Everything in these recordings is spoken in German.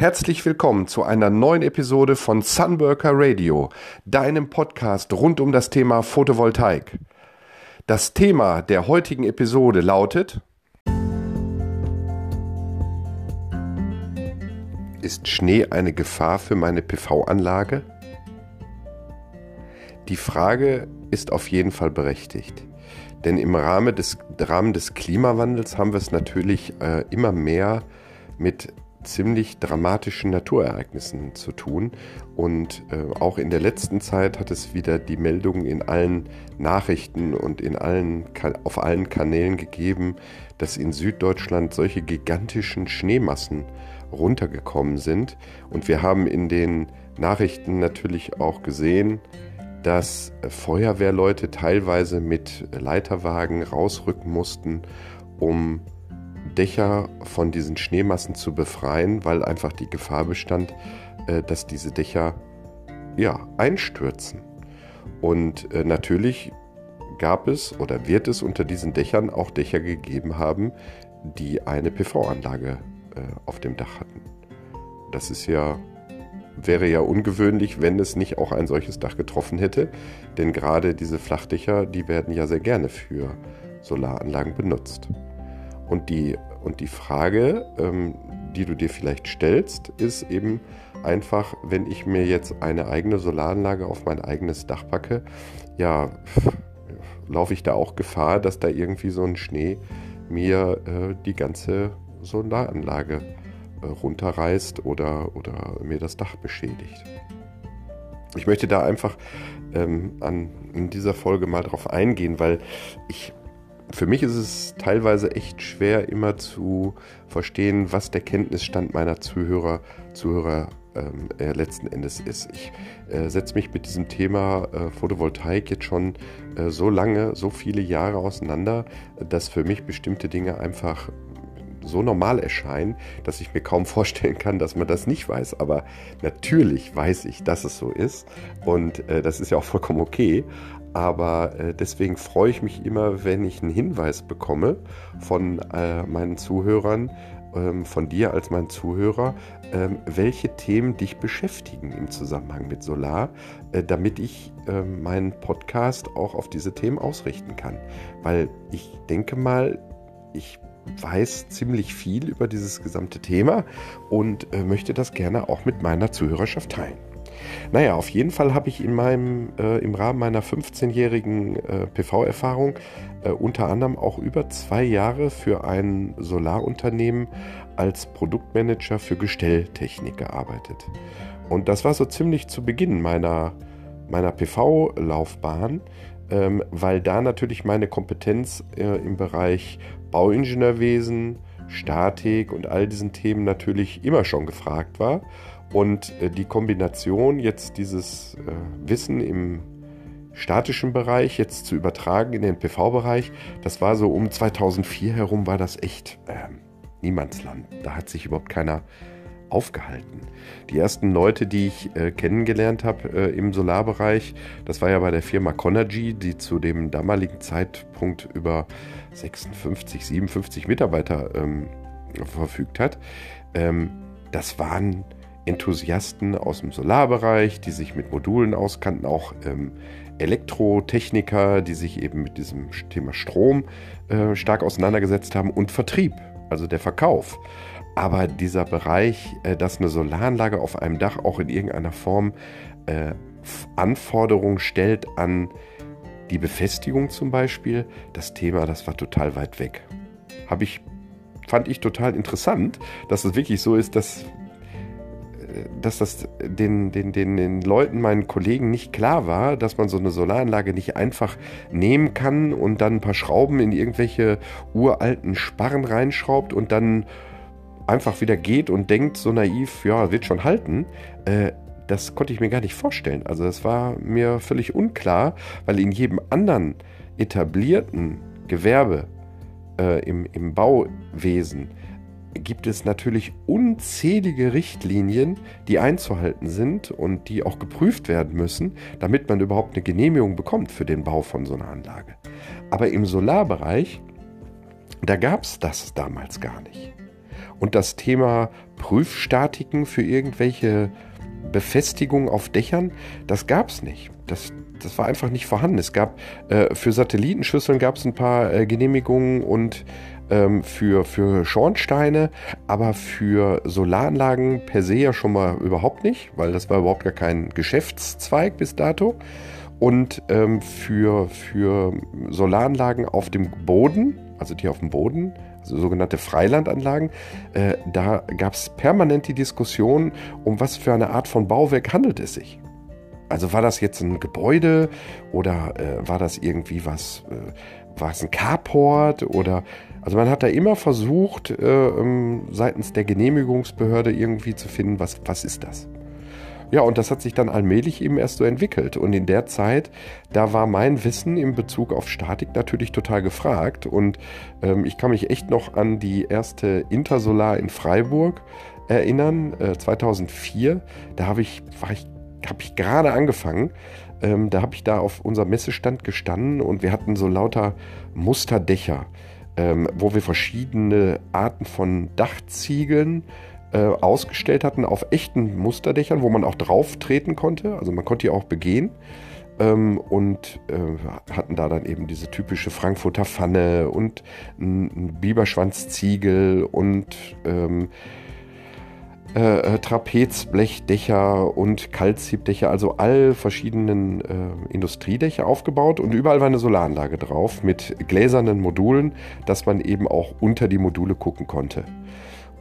Herzlich willkommen zu einer neuen Episode von Sunworker Radio, deinem Podcast rund um das Thema Photovoltaik. Das Thema der heutigen Episode lautet Ist Schnee eine Gefahr für meine PV-Anlage? Die Frage ist auf jeden Fall berechtigt. Denn im Rahmen des, Rahmen des Klimawandels haben wir es natürlich äh, immer mehr mit ziemlich dramatischen Naturereignissen zu tun. Und äh, auch in der letzten Zeit hat es wieder die Meldungen in allen Nachrichten und in allen, auf allen Kanälen gegeben, dass in Süddeutschland solche gigantischen Schneemassen runtergekommen sind. Und wir haben in den Nachrichten natürlich auch gesehen, dass Feuerwehrleute teilweise mit Leiterwagen rausrücken mussten, um Dächer von diesen Schneemassen zu befreien, weil einfach die Gefahr bestand, äh, dass diese Dächer ja, einstürzen. Und äh, natürlich gab es oder wird es unter diesen Dächern auch Dächer gegeben haben, die eine PV-Anlage äh, auf dem Dach hatten. Das ist ja wäre ja ungewöhnlich, wenn es nicht auch ein solches Dach getroffen hätte, denn gerade diese Flachdächer, die werden ja sehr gerne für Solaranlagen benutzt. Und die, und die Frage, ähm, die du dir vielleicht stellst, ist eben einfach, wenn ich mir jetzt eine eigene Solaranlage auf mein eigenes Dach packe, ja, laufe ich da auch Gefahr, dass da irgendwie so ein Schnee mir äh, die ganze Solaranlage äh, runterreißt oder, oder mir das Dach beschädigt. Ich möchte da einfach ähm, an, in dieser Folge mal drauf eingehen, weil ich für mich ist es teilweise echt schwer, immer zu verstehen, was der Kenntnisstand meiner Zuhörer, Zuhörer ähm, äh, letzten Endes ist. Ich äh, setze mich mit diesem Thema äh, Photovoltaik jetzt schon äh, so lange, so viele Jahre auseinander, dass für mich bestimmte Dinge einfach so normal erscheinen, dass ich mir kaum vorstellen kann, dass man das nicht weiß. Aber natürlich weiß ich, dass es so ist. Und äh, das ist ja auch vollkommen okay. Aber äh, deswegen freue ich mich immer, wenn ich einen Hinweis bekomme von äh, meinen Zuhörern, ähm, von dir als mein Zuhörer, ähm, welche Themen dich beschäftigen im Zusammenhang mit Solar, äh, damit ich ähm, meinen Podcast auch auf diese Themen ausrichten kann. Weil ich denke mal, ich weiß ziemlich viel über dieses gesamte Thema und äh, möchte das gerne auch mit meiner Zuhörerschaft teilen. Naja, auf jeden Fall habe ich in meinem, äh, im Rahmen meiner 15-jährigen äh, PV-Erfahrung äh, unter anderem auch über zwei Jahre für ein Solarunternehmen als Produktmanager für Gestelltechnik gearbeitet. Und das war so ziemlich zu Beginn meiner, meiner PV-Laufbahn, ähm, weil da natürlich meine Kompetenz äh, im Bereich Bauingenieurwesen, Statik und all diesen Themen natürlich immer schon gefragt war und äh, die Kombination jetzt dieses äh, Wissen im statischen Bereich jetzt zu übertragen in den PV-Bereich, das war so um 2004 herum, war das echt äh, Niemandsland. Da hat sich überhaupt keiner aufgehalten. Die ersten Leute, die ich äh, kennengelernt habe äh, im Solarbereich, das war ja bei der Firma Conergy, die zu dem damaligen Zeitpunkt über 56, 57 Mitarbeiter ähm, verfügt hat. Ähm, das waren Enthusiasten aus dem Solarbereich, die sich mit Modulen auskannten, auch ähm, Elektrotechniker, die sich eben mit diesem Thema Strom äh, stark auseinandergesetzt haben und Vertrieb, also der Verkauf. Aber dieser Bereich, äh, dass eine Solaranlage auf einem Dach auch in irgendeiner Form äh, Anforderungen stellt an die Befestigung zum Beispiel, das Thema, das war total weit weg. Habe ich, fand ich total interessant, dass es wirklich so ist, dass dass das den, den, den, den Leuten, meinen Kollegen nicht klar war, dass man so eine Solaranlage nicht einfach nehmen kann und dann ein paar Schrauben in irgendwelche uralten Sparren reinschraubt und dann einfach wieder geht und denkt so naiv, ja, wird schon halten. Äh, das konnte ich mir gar nicht vorstellen. Also das war mir völlig unklar, weil in jedem anderen etablierten Gewerbe äh, im, im Bauwesen gibt es natürlich unzählige Richtlinien, die einzuhalten sind und die auch geprüft werden müssen, damit man überhaupt eine Genehmigung bekommt für den Bau von so einer Anlage. Aber im Solarbereich, da gab es das damals gar nicht. Und das Thema Prüfstatiken für irgendwelche Befestigungen auf Dächern, das gab es nicht. Das, das war einfach nicht vorhanden. Es gab äh, für Satellitenschüsseln gab es ein paar äh, Genehmigungen und ähm, für, für Schornsteine, aber für Solaranlagen per se ja schon mal überhaupt nicht, weil das war überhaupt gar kein Geschäftszweig bis dato. Und ähm, für, für Solaranlagen auf dem Boden, also die auf dem Boden, sogenannte Freilandanlagen, äh, da gab es permanent die Diskussion, um was für eine Art von Bauwerk handelt es sich. Also war das jetzt ein Gebäude oder äh, war das irgendwie was, äh, war es ein Carport oder also man hat da immer versucht, äh, ähm, seitens der Genehmigungsbehörde irgendwie zu finden, was, was ist das? Ja, und das hat sich dann allmählich eben erst so entwickelt. Und in der Zeit, da war mein Wissen in Bezug auf Statik natürlich total gefragt. Und ähm, ich kann mich echt noch an die erste Intersolar in Freiburg erinnern, äh, 2004. Da habe ich, ich, habe ich gerade angefangen. Ähm, da habe ich da auf unserem Messestand gestanden und wir hatten so lauter Musterdächer ähm, wo wir verschiedene Arten von Dachziegeln äh, ausgestellt hatten auf echten Musterdächern, wo man auch drauf treten konnte. Also man konnte die auch begehen. Ähm, und äh, hatten da dann eben diese typische Frankfurter Pfanne und ein Biberschwanzziegel und ähm, äh, äh, Trapezblechdächer und Kaltsiebdächer, also all verschiedenen äh, Industriedächer aufgebaut und überall war eine Solaranlage drauf mit gläsernen Modulen, dass man eben auch unter die Module gucken konnte.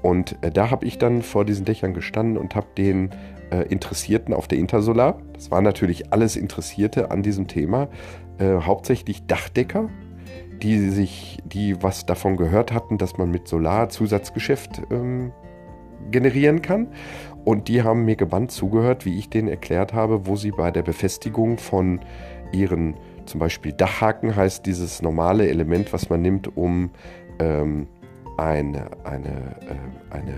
Und äh, da habe ich dann vor diesen Dächern gestanden und habe den äh, Interessierten auf der Intersolar, das waren natürlich alles Interessierte an diesem Thema, äh, hauptsächlich Dachdecker, die sich, die was davon gehört hatten, dass man mit Solar Zusatzgeschäft ähm, generieren kann. Und die haben mir gebannt zugehört, wie ich denen erklärt habe, wo sie bei der Befestigung von ihren zum Beispiel Dachhaken heißt dieses normale Element, was man nimmt, um ähm, eine, eine, äh, eine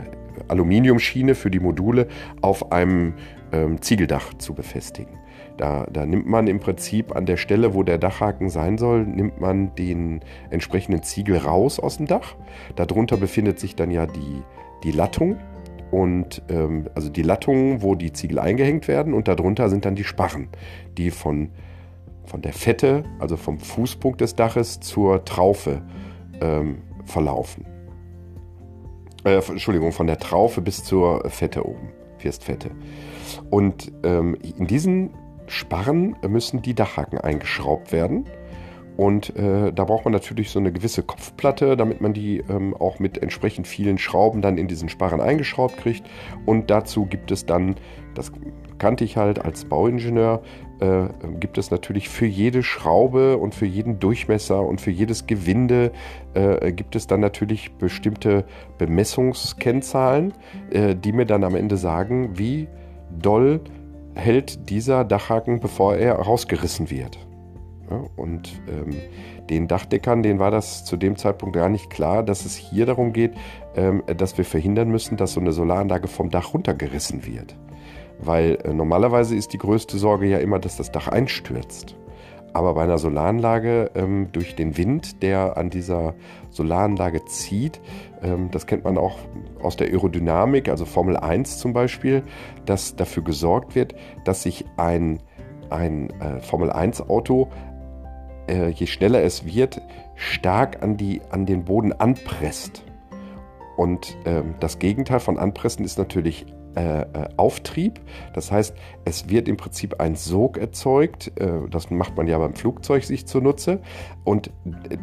Aluminiumschiene für die Module auf einem ähm, Ziegeldach zu befestigen. Da, da, nimmt man im Prinzip an der Stelle, wo der Dachhaken sein soll, nimmt man den entsprechenden Ziegel raus aus dem Dach. Darunter befindet sich dann ja die, die Lattung und ähm, also die Lattungen, wo die Ziegel eingehängt werden und darunter sind dann die Sparren, die von, von der Fette, also vom Fußpunkt des Daches zur Traufe ähm, verlaufen. Äh, Entschuldigung, von der Traufe bis zur Fette oben, Firstfette. Und ähm, in diesen Sparren müssen die Dachhaken eingeschraubt werden und äh, da braucht man natürlich so eine gewisse Kopfplatte, damit man die ähm, auch mit entsprechend vielen Schrauben dann in diesen Sparren eingeschraubt kriegt. Und dazu gibt es dann, das kannte ich halt als Bauingenieur, äh, gibt es natürlich für jede Schraube und für jeden Durchmesser und für jedes Gewinde äh, gibt es dann natürlich bestimmte Bemessungskennzahlen, äh, die mir dann am Ende sagen, wie doll hält dieser Dachhaken, bevor er rausgerissen wird. Und ähm, den Dachdeckern, denen war das zu dem Zeitpunkt gar nicht klar, dass es hier darum geht, ähm, dass wir verhindern müssen, dass so eine Solaranlage vom Dach runtergerissen wird. Weil äh, normalerweise ist die größte Sorge ja immer, dass das Dach einstürzt. Aber bei einer Solaranlage ähm, durch den Wind, der an dieser Solaranlage zieht, ähm, das kennt man auch aus der Aerodynamik, also Formel 1 zum Beispiel, dass dafür gesorgt wird, dass sich ein, ein äh, Formel 1 Auto äh, je schneller es wird, stark an, die, an den Boden anpresst. Und ähm, das Gegenteil von Anpressen ist natürlich äh, äh, Auftrieb. Das heißt, es wird im Prinzip ein Sog erzeugt. Äh, das macht man ja beim Flugzeug sich zunutze. Und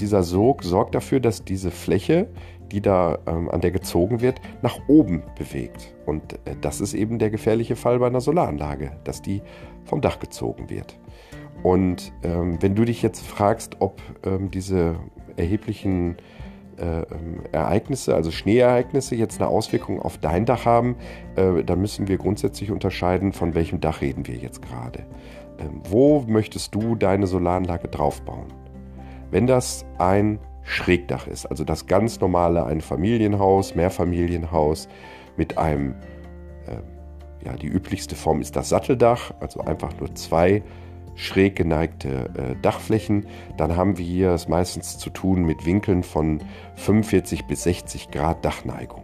dieser Sog sorgt dafür, dass diese Fläche, die da ähm, an der gezogen wird, nach oben bewegt. Und äh, das ist eben der gefährliche Fall bei einer Solaranlage, dass die vom Dach gezogen wird. Und ähm, wenn du dich jetzt fragst, ob ähm, diese erheblichen äh, ähm, Ereignisse, also Schneeereignisse, jetzt eine Auswirkung auf dein Dach haben, äh, dann müssen wir grundsätzlich unterscheiden, von welchem Dach reden wir jetzt gerade. Ähm, wo möchtest du deine Solaranlage draufbauen? Wenn das ein Schrägdach ist, also das ganz normale ein Familienhaus, Mehrfamilienhaus mit einem, äh, ja, die üblichste Form ist das Satteldach, also einfach nur zwei schräg geneigte äh, Dachflächen, dann haben wir es meistens zu tun mit Winkeln von 45 bis 60 Grad Dachneigung.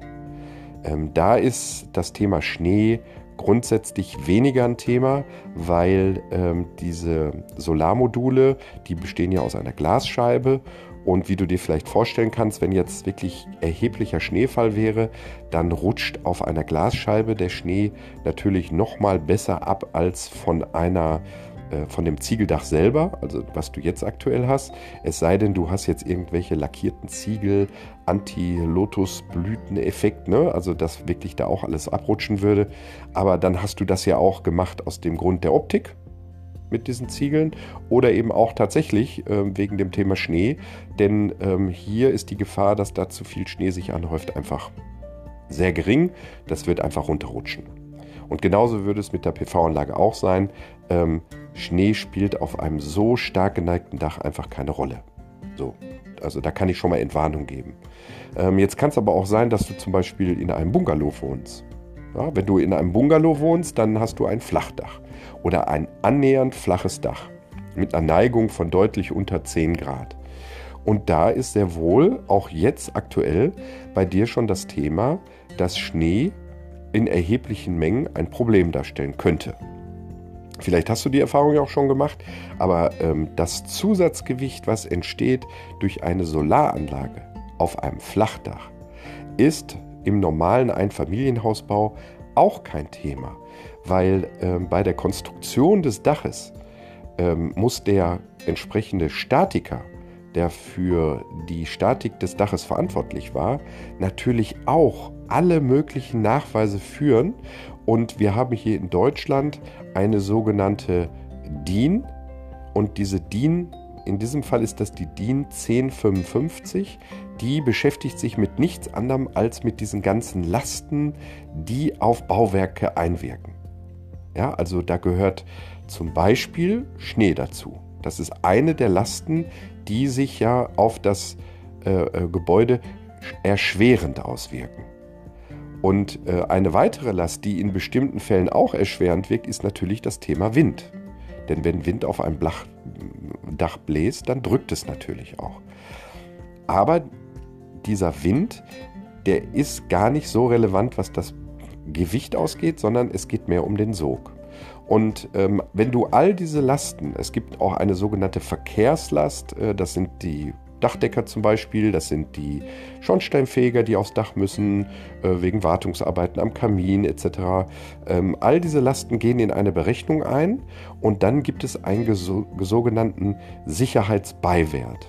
Ähm, da ist das Thema Schnee grundsätzlich weniger ein Thema, weil ähm, diese Solarmodule, die bestehen ja aus einer Glasscheibe und wie du dir vielleicht vorstellen kannst, wenn jetzt wirklich erheblicher Schneefall wäre, dann rutscht auf einer Glasscheibe der Schnee natürlich noch mal besser ab als von einer äh, von dem Ziegeldach selber, also was du jetzt aktuell hast. Es sei denn, du hast jetzt irgendwelche lackierten Ziegel, Anti-Lotus-Blüten-Effekt, ne? also dass wirklich da auch alles abrutschen würde. Aber dann hast du das ja auch gemacht aus dem Grund der Optik mit diesen Ziegeln oder eben auch tatsächlich äh, wegen dem Thema Schnee. Denn ähm, hier ist die Gefahr, dass da zu viel Schnee sich anhäuft, einfach sehr gering. Das wird einfach runterrutschen. Und genauso würde es mit der PV-Anlage auch sein. Ähm, Schnee spielt auf einem so stark geneigten Dach einfach keine Rolle. So, also da kann ich schon mal Entwarnung geben. Ähm, jetzt kann es aber auch sein, dass du zum Beispiel in einem Bungalow wohnst. Ja, wenn du in einem Bungalow wohnst, dann hast du ein Flachdach oder ein annähernd flaches Dach mit einer Neigung von deutlich unter 10 Grad. Und da ist sehr wohl auch jetzt aktuell bei dir schon das Thema, dass Schnee in erheblichen Mengen ein Problem darstellen könnte. Vielleicht hast du die Erfahrung ja auch schon gemacht, aber ähm, das Zusatzgewicht, was entsteht durch eine Solaranlage auf einem Flachdach, ist im normalen Einfamilienhausbau auch kein Thema, weil ähm, bei der Konstruktion des Daches ähm, muss der entsprechende Statiker, der für die Statik des Daches verantwortlich war, natürlich auch alle möglichen Nachweise führen. Und wir haben hier in Deutschland eine sogenannte DIN. Und diese DIN, in diesem Fall ist das die DIN 1055, die beschäftigt sich mit nichts anderem als mit diesen ganzen Lasten, die auf Bauwerke einwirken. Ja, also da gehört zum Beispiel Schnee dazu. Das ist eine der Lasten, die sich ja auf das äh, äh Gebäude erschwerend auswirken. Und äh, eine weitere Last, die in bestimmten Fällen auch erschwerend wirkt, ist natürlich das Thema Wind. Denn wenn Wind auf einem Dach bläst, dann drückt es natürlich auch. Aber dieser Wind, der ist gar nicht so relevant, was das Gewicht ausgeht, sondern es geht mehr um den Sog. Und ähm, wenn du all diese Lasten, es gibt auch eine sogenannte Verkehrslast, äh, das sind die Dachdecker zum Beispiel, das sind die Schornsteinfeger, die aufs Dach müssen, äh, wegen Wartungsarbeiten am Kamin etc. Ähm, all diese Lasten gehen in eine Berechnung ein und dann gibt es einen sogenannten Sicherheitsbeiwert.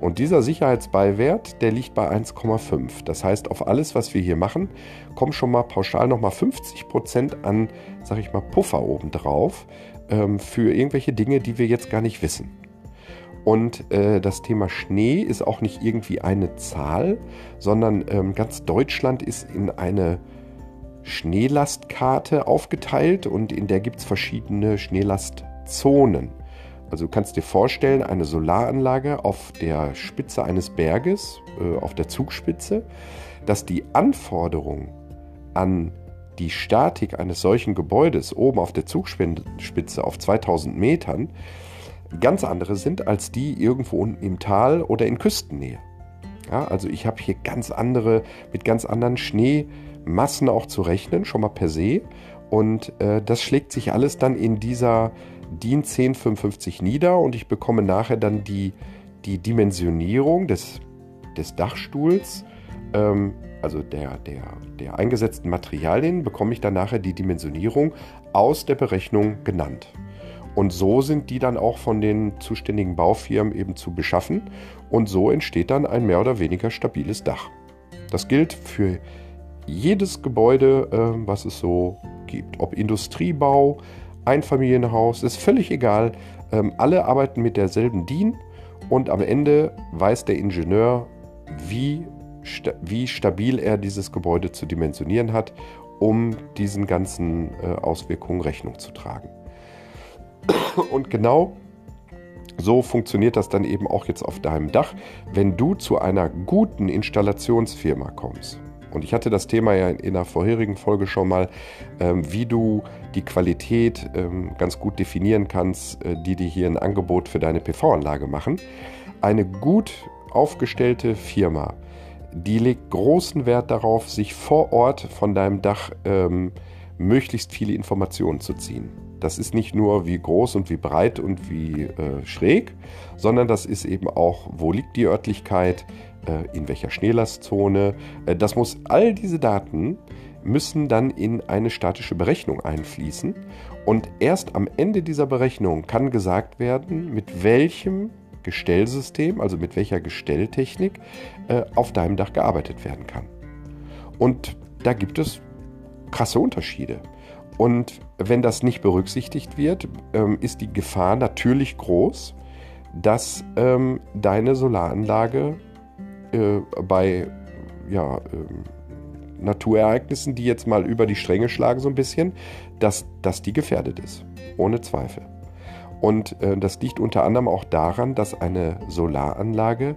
Und dieser Sicherheitsbeiwert, der liegt bei 1,5. Das heißt, auf alles, was wir hier machen, kommen schon mal pauschal nochmal 50% an, sag ich mal, Puffer obendrauf ähm, für irgendwelche Dinge, die wir jetzt gar nicht wissen. Und äh, das Thema Schnee ist auch nicht irgendwie eine Zahl, sondern ähm, ganz Deutschland ist in eine Schneelastkarte aufgeteilt und in der gibt es verschiedene Schneelastzonen. Also du kannst dir vorstellen, eine Solaranlage auf der Spitze eines Berges, äh, auf der Zugspitze, dass die Anforderungen an die Statik eines solchen Gebäudes oben auf der Zugspitze auf 2000 Metern ganz andere sind als die irgendwo unten im Tal oder in Küstennähe. Ja, also ich habe hier ganz andere, mit ganz anderen Schneemassen auch zu rechnen, schon mal per se. Und äh, das schlägt sich alles dann in dieser DIN 1055 nieder und ich bekomme nachher dann die, die Dimensionierung des, des Dachstuhls, ähm, also der, der, der eingesetzten Materialien, bekomme ich dann nachher die Dimensionierung aus der Berechnung genannt. Und so sind die dann auch von den zuständigen Baufirmen eben zu beschaffen. Und so entsteht dann ein mehr oder weniger stabiles Dach. Das gilt für jedes Gebäude, äh, was es so gibt. Ob Industriebau, Einfamilienhaus, ist völlig egal. Ähm, alle arbeiten mit derselben DIN und am Ende weiß der Ingenieur, wie, sta wie stabil er dieses Gebäude zu dimensionieren hat, um diesen ganzen äh, Auswirkungen Rechnung zu tragen. Und genau so funktioniert das dann eben auch jetzt auf deinem Dach, wenn du zu einer guten Installationsfirma kommst. Und ich hatte das Thema ja in einer vorherigen Folge schon mal, ähm, wie du die Qualität ähm, ganz gut definieren kannst, äh, die dir hier ein Angebot für deine PV-Anlage machen. Eine gut aufgestellte Firma, die legt großen Wert darauf, sich vor Ort von deinem Dach ähm, möglichst viele Informationen zu ziehen. Das ist nicht nur wie groß und wie breit und wie äh, schräg, sondern das ist eben auch, wo liegt die Örtlichkeit, äh, in welcher Schneelastzone. Äh, das muss all diese Daten müssen dann in eine statische Berechnung einfließen und erst am Ende dieser Berechnung kann gesagt werden, mit welchem Gestellsystem, also mit welcher Gestelltechnik äh, auf deinem Dach gearbeitet werden kann. Und da gibt es krasse Unterschiede. Und wenn das nicht berücksichtigt wird, ähm, ist die Gefahr natürlich groß, dass ähm, deine Solaranlage äh, bei ja, äh, Naturereignissen, die jetzt mal über die Stränge schlagen so ein bisschen, dass, dass die gefährdet ist. Ohne Zweifel. Und äh, das liegt unter anderem auch daran, dass eine Solaranlage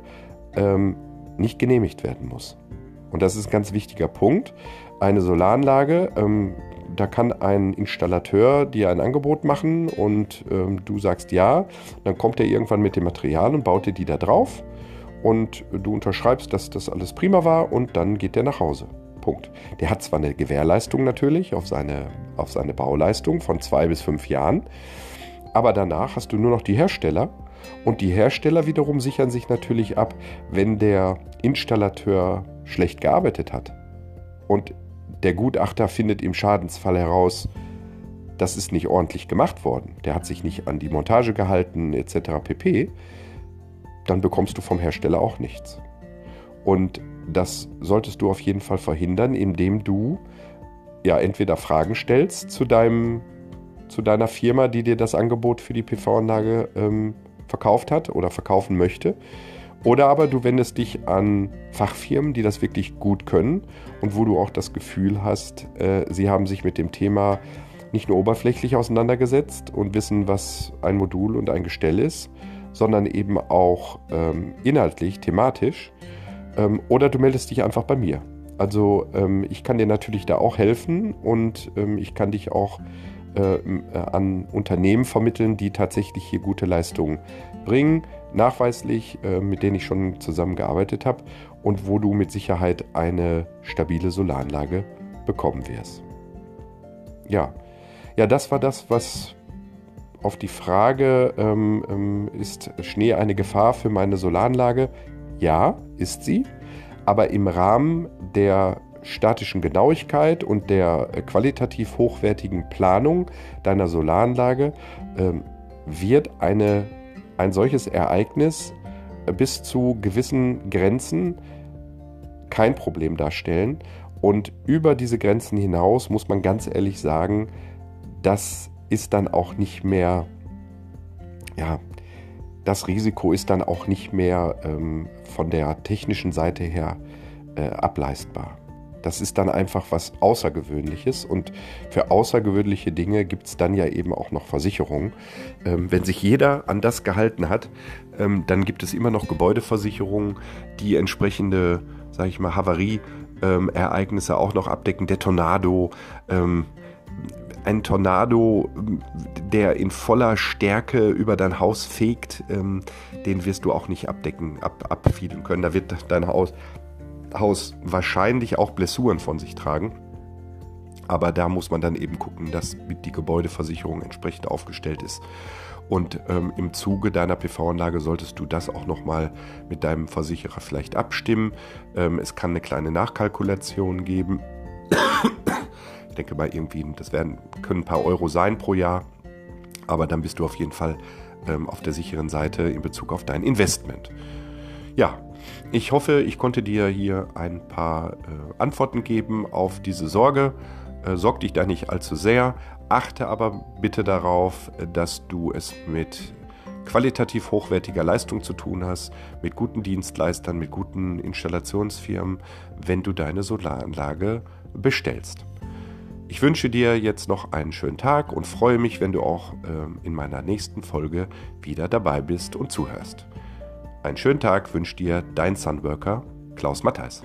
ähm, nicht genehmigt werden muss. Und das ist ein ganz wichtiger Punkt. Eine Solaranlage, ähm, da kann ein Installateur dir ein Angebot machen und ähm, du sagst ja. Dann kommt er irgendwann mit dem Material und baut dir die da drauf. Und du unterschreibst, dass das alles prima war und dann geht der nach Hause. Punkt. Der hat zwar eine Gewährleistung natürlich auf seine, auf seine Bauleistung von zwei bis fünf Jahren. Aber danach hast du nur noch die Hersteller und die Hersteller wiederum sichern sich natürlich ab, wenn der Installateur schlecht gearbeitet hat. Und der Gutachter findet im Schadensfall heraus, das ist nicht ordentlich gemacht worden. Der hat sich nicht an die Montage gehalten etc. pp. Dann bekommst du vom Hersteller auch nichts. Und das solltest du auf jeden Fall verhindern, indem du ja entweder Fragen stellst zu deinem zu deiner Firma, die dir das Angebot für die PV-Anlage ähm, verkauft hat oder verkaufen möchte. Oder aber du wendest dich an Fachfirmen, die das wirklich gut können und wo du auch das Gefühl hast, äh, sie haben sich mit dem Thema nicht nur oberflächlich auseinandergesetzt und wissen, was ein Modul und ein Gestell ist, sondern eben auch ähm, inhaltlich, thematisch. Ähm, oder du meldest dich einfach bei mir. Also ähm, ich kann dir natürlich da auch helfen und ähm, ich kann dich auch äh, äh, an Unternehmen vermitteln, die tatsächlich hier gute Leistungen bringen, nachweislich, äh, mit denen ich schon zusammengearbeitet habe und wo du mit Sicherheit eine stabile Solaranlage bekommen wirst. Ja, ja, das war das, was auf die Frage, ähm, ähm, ist Schnee eine Gefahr für meine Solaranlage? Ja, ist sie. Aber im Rahmen der statischen Genauigkeit und der äh, qualitativ hochwertigen Planung deiner Solaranlage ähm, wird eine, ein solches Ereignis bis zu gewissen Grenzen kein Problem darstellen. Und über diese Grenzen hinaus muss man ganz ehrlich sagen, das ist dann auch nicht mehr, ja, das Risiko ist dann auch nicht mehr ähm, von der technischen Seite her äh, ableistbar. Das ist dann einfach was Außergewöhnliches und für außergewöhnliche Dinge gibt es dann ja eben auch noch Versicherungen. Ähm, wenn sich jeder an das gehalten hat, ähm, dann gibt es immer noch Gebäudeversicherungen, die entsprechende, sage ich mal, Havarieereignisse ähm, auch noch abdecken. Der Tornado, ähm, ein Tornado, der in voller Stärke über dein Haus fegt, ähm, den wirst du auch nicht abdecken, ab, abfiedeln können. Da wird dein Haus Haus wahrscheinlich auch Blessuren von sich tragen. Aber da muss man dann eben gucken, dass die Gebäudeversicherung entsprechend aufgestellt ist. Und ähm, im Zuge deiner PV-Anlage solltest du das auch nochmal mit deinem Versicherer vielleicht abstimmen. Ähm, es kann eine kleine Nachkalkulation geben. ich denke mal irgendwie, das werden, können ein paar Euro sein pro Jahr. Aber dann bist du auf jeden Fall ähm, auf der sicheren Seite in Bezug auf dein Investment. Ja, ich hoffe, ich konnte dir hier ein paar äh, Antworten geben auf diese Sorge. Äh, sorg dich da nicht allzu sehr. Achte aber bitte darauf, dass du es mit qualitativ hochwertiger Leistung zu tun hast, mit guten Dienstleistern, mit guten Installationsfirmen, wenn du deine Solaranlage bestellst. Ich wünsche dir jetzt noch einen schönen Tag und freue mich, wenn du auch äh, in meiner nächsten Folge wieder dabei bist und zuhörst. Einen schönen Tag wünscht dir dein Sunworker Klaus Matthijs.